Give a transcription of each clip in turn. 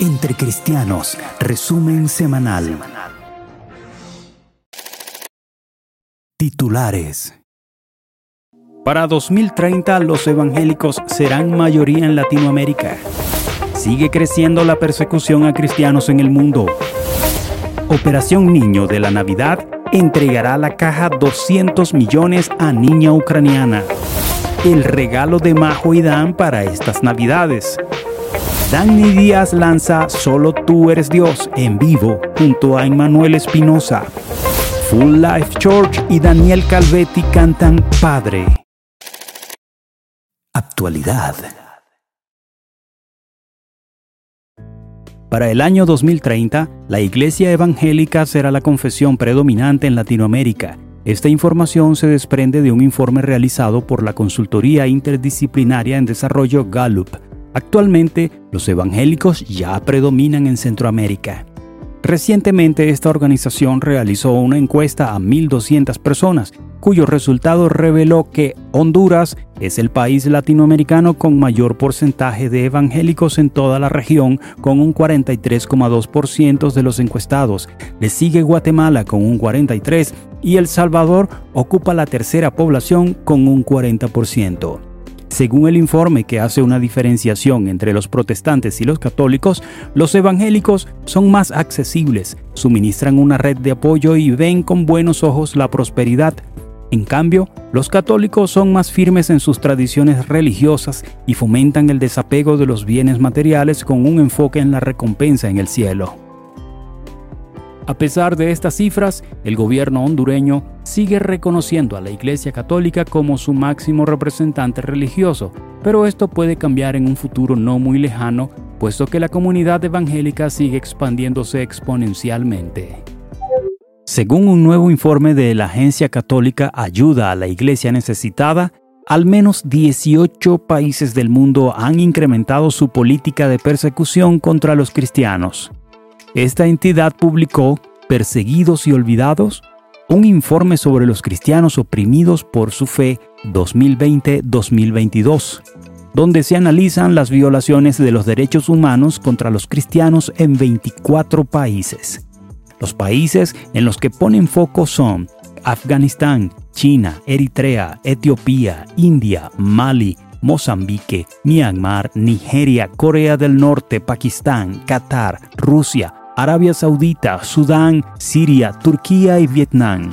Entre Cristianos, resumen semanal. Titulares. Para 2030 los evangélicos serán mayoría en Latinoamérica. Sigue creciendo la persecución a cristianos en el mundo. Operación Niño de la Navidad entregará la caja 200 millones a niña ucraniana. El regalo de Majo y Dan para estas Navidades. Danny Díaz lanza Solo tú eres Dios en vivo junto a Emmanuel Espinosa. Full Life Church y Daniel Calvetti cantan Padre. Actualidad. Para el año 2030, la Iglesia Evangélica será la confesión predominante en Latinoamérica. Esta información se desprende de un informe realizado por la Consultoría Interdisciplinaria en Desarrollo Gallup Actualmente, los evangélicos ya predominan en Centroamérica. Recientemente esta organización realizó una encuesta a 1.200 personas, cuyo resultado reveló que Honduras es el país latinoamericano con mayor porcentaje de evangélicos en toda la región, con un 43,2% de los encuestados. Le sigue Guatemala con un 43% y El Salvador ocupa la tercera población con un 40%. Según el informe que hace una diferenciación entre los protestantes y los católicos, los evangélicos son más accesibles, suministran una red de apoyo y ven con buenos ojos la prosperidad. En cambio, los católicos son más firmes en sus tradiciones religiosas y fomentan el desapego de los bienes materiales con un enfoque en la recompensa en el cielo. A pesar de estas cifras, el gobierno hondureño sigue reconociendo a la Iglesia Católica como su máximo representante religioso, pero esto puede cambiar en un futuro no muy lejano, puesto que la comunidad evangélica sigue expandiéndose exponencialmente. Según un nuevo informe de la Agencia Católica Ayuda a la Iglesia Necesitada, al menos 18 países del mundo han incrementado su política de persecución contra los cristianos. Esta entidad publicó Perseguidos y Olvidados, un informe sobre los cristianos oprimidos por su fe 2020-2022, donde se analizan las violaciones de los derechos humanos contra los cristianos en 24 países. Los países en los que ponen foco son Afganistán, China, Eritrea, Etiopía, India, Mali, Mozambique, Myanmar, Nigeria, Corea del Norte, Pakistán, Qatar, Rusia, Arabia Saudita, Sudán, Siria, Turquía y Vietnam.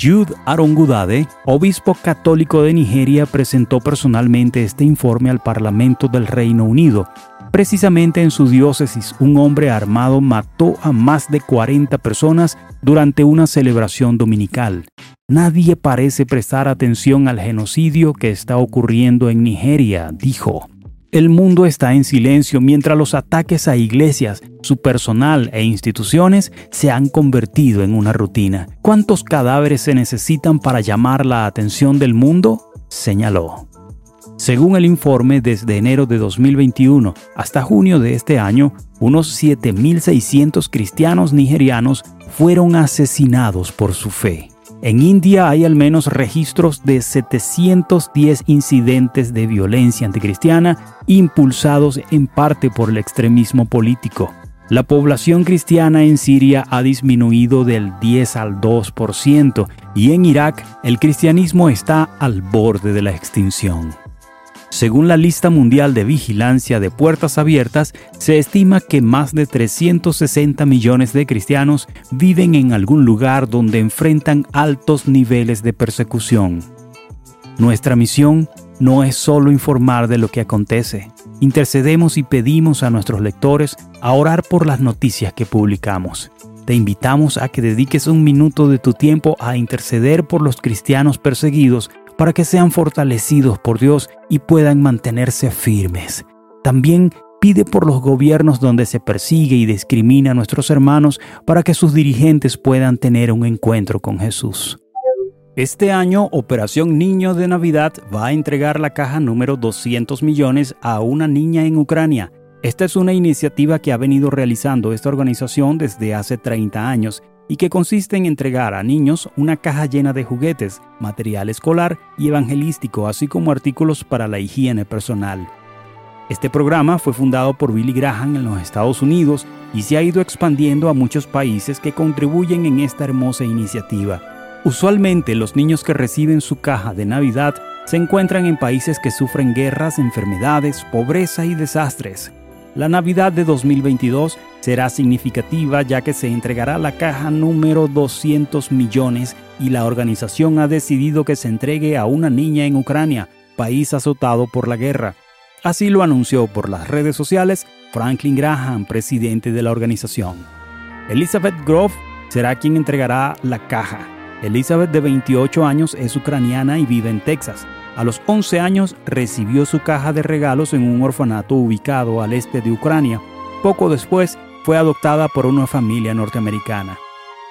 Jude Arongudade, obispo católico de Nigeria, presentó personalmente este informe al Parlamento del Reino Unido. Precisamente en su diócesis, un hombre armado mató a más de 40 personas durante una celebración dominical. Nadie parece prestar atención al genocidio que está ocurriendo en Nigeria, dijo. El mundo está en silencio mientras los ataques a iglesias, su personal e instituciones se han convertido en una rutina. ¿Cuántos cadáveres se necesitan para llamar la atención del mundo? señaló. Según el informe, desde enero de 2021 hasta junio de este año, unos 7.600 cristianos nigerianos fueron asesinados por su fe. En India hay al menos registros de 710 incidentes de violencia anticristiana impulsados en parte por el extremismo político. La población cristiana en Siria ha disminuido del 10 al 2% y en Irak el cristianismo está al borde de la extinción. Según la lista mundial de vigilancia de puertas abiertas, se estima que más de 360 millones de cristianos viven en algún lugar donde enfrentan altos niveles de persecución. Nuestra misión no es solo informar de lo que acontece. Intercedemos y pedimos a nuestros lectores a orar por las noticias que publicamos. Te invitamos a que dediques un minuto de tu tiempo a interceder por los cristianos perseguidos para que sean fortalecidos por Dios y puedan mantenerse firmes. También pide por los gobiernos donde se persigue y discrimina a nuestros hermanos para que sus dirigentes puedan tener un encuentro con Jesús. Este año, Operación Niño de Navidad va a entregar la caja número 200 millones a una niña en Ucrania. Esta es una iniciativa que ha venido realizando esta organización desde hace 30 años y que consiste en entregar a niños una caja llena de juguetes, material escolar y evangelístico, así como artículos para la higiene personal. Este programa fue fundado por Billy Graham en los Estados Unidos y se ha ido expandiendo a muchos países que contribuyen en esta hermosa iniciativa. Usualmente los niños que reciben su caja de Navidad se encuentran en países que sufren guerras, enfermedades, pobreza y desastres. La Navidad de 2022 será significativa ya que se entregará la caja número 200 millones y la organización ha decidido que se entregue a una niña en Ucrania, país azotado por la guerra. Así lo anunció por las redes sociales Franklin Graham, presidente de la organización. Elizabeth Grove será quien entregará la caja. Elizabeth, de 28 años, es ucraniana y vive en Texas. A los 11 años recibió su caja de regalos en un orfanato ubicado al este de Ucrania. Poco después fue adoptada por una familia norteamericana.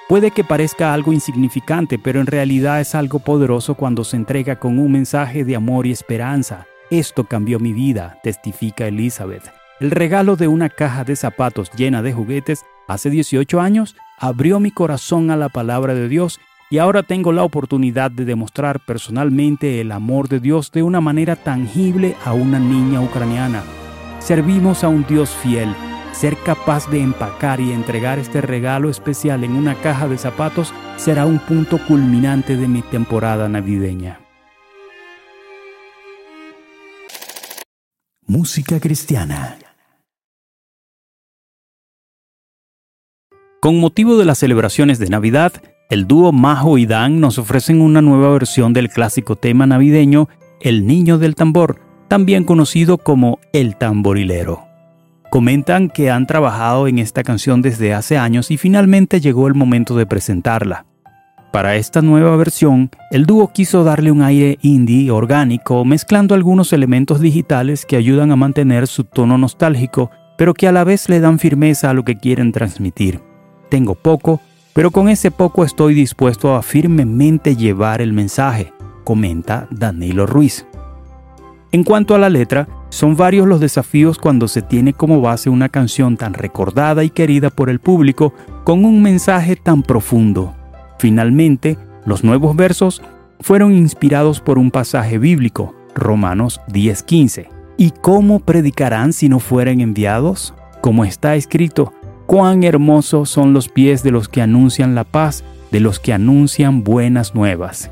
Puede que parezca algo insignificante, pero en realidad es algo poderoso cuando se entrega con un mensaje de amor y esperanza. Esto cambió mi vida, testifica Elizabeth. El regalo de una caja de zapatos llena de juguetes hace 18 años abrió mi corazón a la palabra de Dios y ahora tengo la oportunidad de demostrar personalmente el amor de Dios de una manera tangible a una niña ucraniana. Servimos a un Dios fiel. Ser capaz de empacar y entregar este regalo especial en una caja de zapatos será un punto culminante de mi temporada navideña. Música cristiana. Con motivo de las celebraciones de Navidad, el dúo Majo y Dan nos ofrecen una nueva versión del clásico tema navideño El Niño del Tambor, también conocido como El Tamborilero. Comentan que han trabajado en esta canción desde hace años y finalmente llegó el momento de presentarla. Para esta nueva versión, el dúo quiso darle un aire indie orgánico, mezclando algunos elementos digitales que ayudan a mantener su tono nostálgico, pero que a la vez le dan firmeza a lo que quieren transmitir. Tengo poco, pero con ese poco estoy dispuesto a firmemente llevar el mensaje, comenta Danilo Ruiz. En cuanto a la letra, son varios los desafíos cuando se tiene como base una canción tan recordada y querida por el público con un mensaje tan profundo. Finalmente, los nuevos versos fueron inspirados por un pasaje bíblico, Romanos 10:15. ¿Y cómo predicarán si no fueren enviados? Como está escrito, Cuán hermosos son los pies de los que anuncian la paz, de los que anuncian buenas nuevas.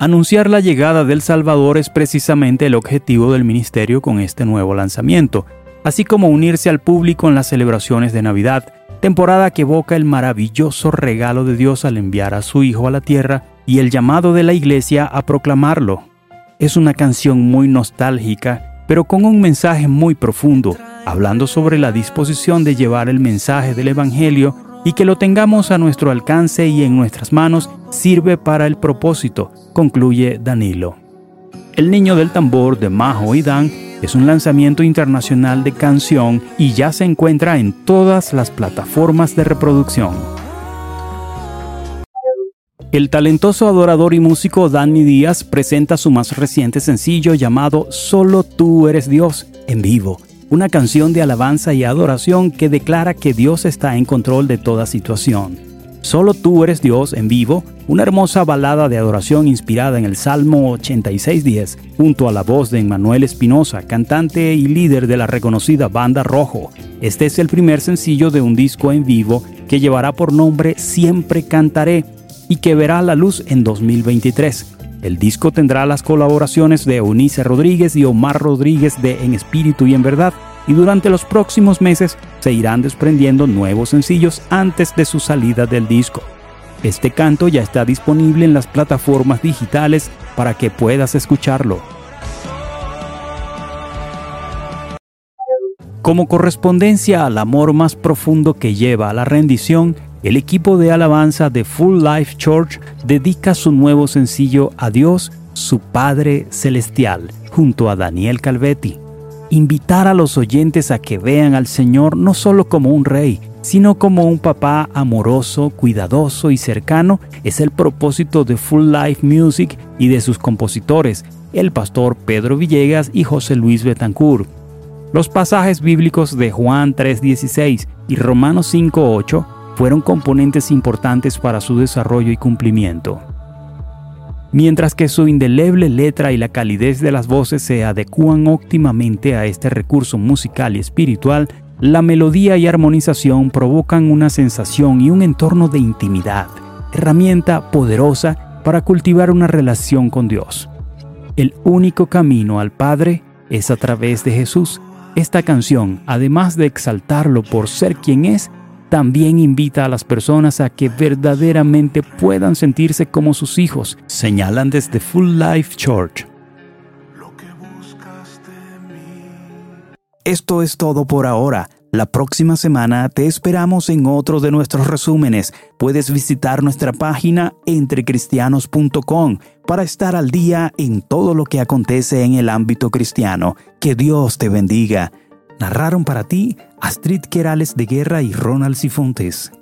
Anunciar la llegada del Salvador es precisamente el objetivo del ministerio con este nuevo lanzamiento, así como unirse al público en las celebraciones de Navidad, temporada que evoca el maravilloso regalo de Dios al enviar a su Hijo a la tierra y el llamado de la Iglesia a proclamarlo. Es una canción muy nostálgica, pero con un mensaje muy profundo, hablando sobre la disposición de llevar el mensaje del Evangelio y que lo tengamos a nuestro alcance y en nuestras manos sirve para el propósito, concluye Danilo. El Niño del Tambor de Majo y Dan es un lanzamiento internacional de canción y ya se encuentra en todas las plataformas de reproducción. El talentoso adorador y músico Danny Díaz presenta su más reciente sencillo llamado Solo tú eres Dios en vivo una canción de alabanza y adoración que declara que Dios está en control de toda situación. Solo tú eres Dios en vivo, una hermosa balada de adoración inspirada en el Salmo 86.10, junto a la voz de Emmanuel Espinosa, cantante y líder de la reconocida banda Rojo. Este es el primer sencillo de un disco en vivo que llevará por nombre Siempre Cantaré y que verá la luz en 2023. El disco tendrá las colaboraciones de Eunice Rodríguez y Omar Rodríguez de En Espíritu y en Verdad, y durante los próximos meses se irán desprendiendo nuevos sencillos antes de su salida del disco. Este canto ya está disponible en las plataformas digitales para que puedas escucharlo. Como correspondencia al amor más profundo que lleva a la rendición, el equipo de alabanza de Full Life Church dedica su nuevo sencillo a Dios, su Padre Celestial, junto a Daniel Calvetti. Invitar a los oyentes a que vean al Señor no solo como un rey, sino como un papá amoroso, cuidadoso y cercano es el propósito de Full Life Music y de sus compositores, el pastor Pedro Villegas y José Luis Betancourt. Los pasajes bíblicos de Juan 3:16 y Romanos 5:8 fueron componentes importantes para su desarrollo y cumplimiento. Mientras que su indeleble letra y la calidez de las voces se adecúan óptimamente a este recurso musical y espiritual, la melodía y armonización provocan una sensación y un entorno de intimidad, herramienta poderosa para cultivar una relación con Dios. El único camino al Padre es a través de Jesús. Esta canción, además de exaltarlo por ser quien es, también invita a las personas a que verdaderamente puedan sentirse como sus hijos, señalan desde Full Life Church. Esto es todo por ahora. La próxima semana te esperamos en otro de nuestros resúmenes. Puedes visitar nuestra página entrecristianos.com para estar al día en todo lo que acontece en el ámbito cristiano. Que Dios te bendiga. Narraron para ti Astrid Querales de Guerra y Ronald Sifontes.